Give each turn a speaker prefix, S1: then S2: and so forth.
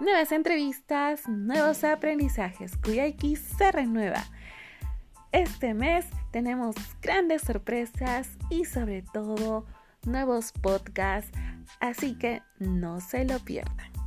S1: nuevas entrevistas, nuevos aprendizajes. Kuyaki se renueva. Este mes tenemos grandes sorpresas y sobre todo nuevos podcasts, así que no se lo pierdan.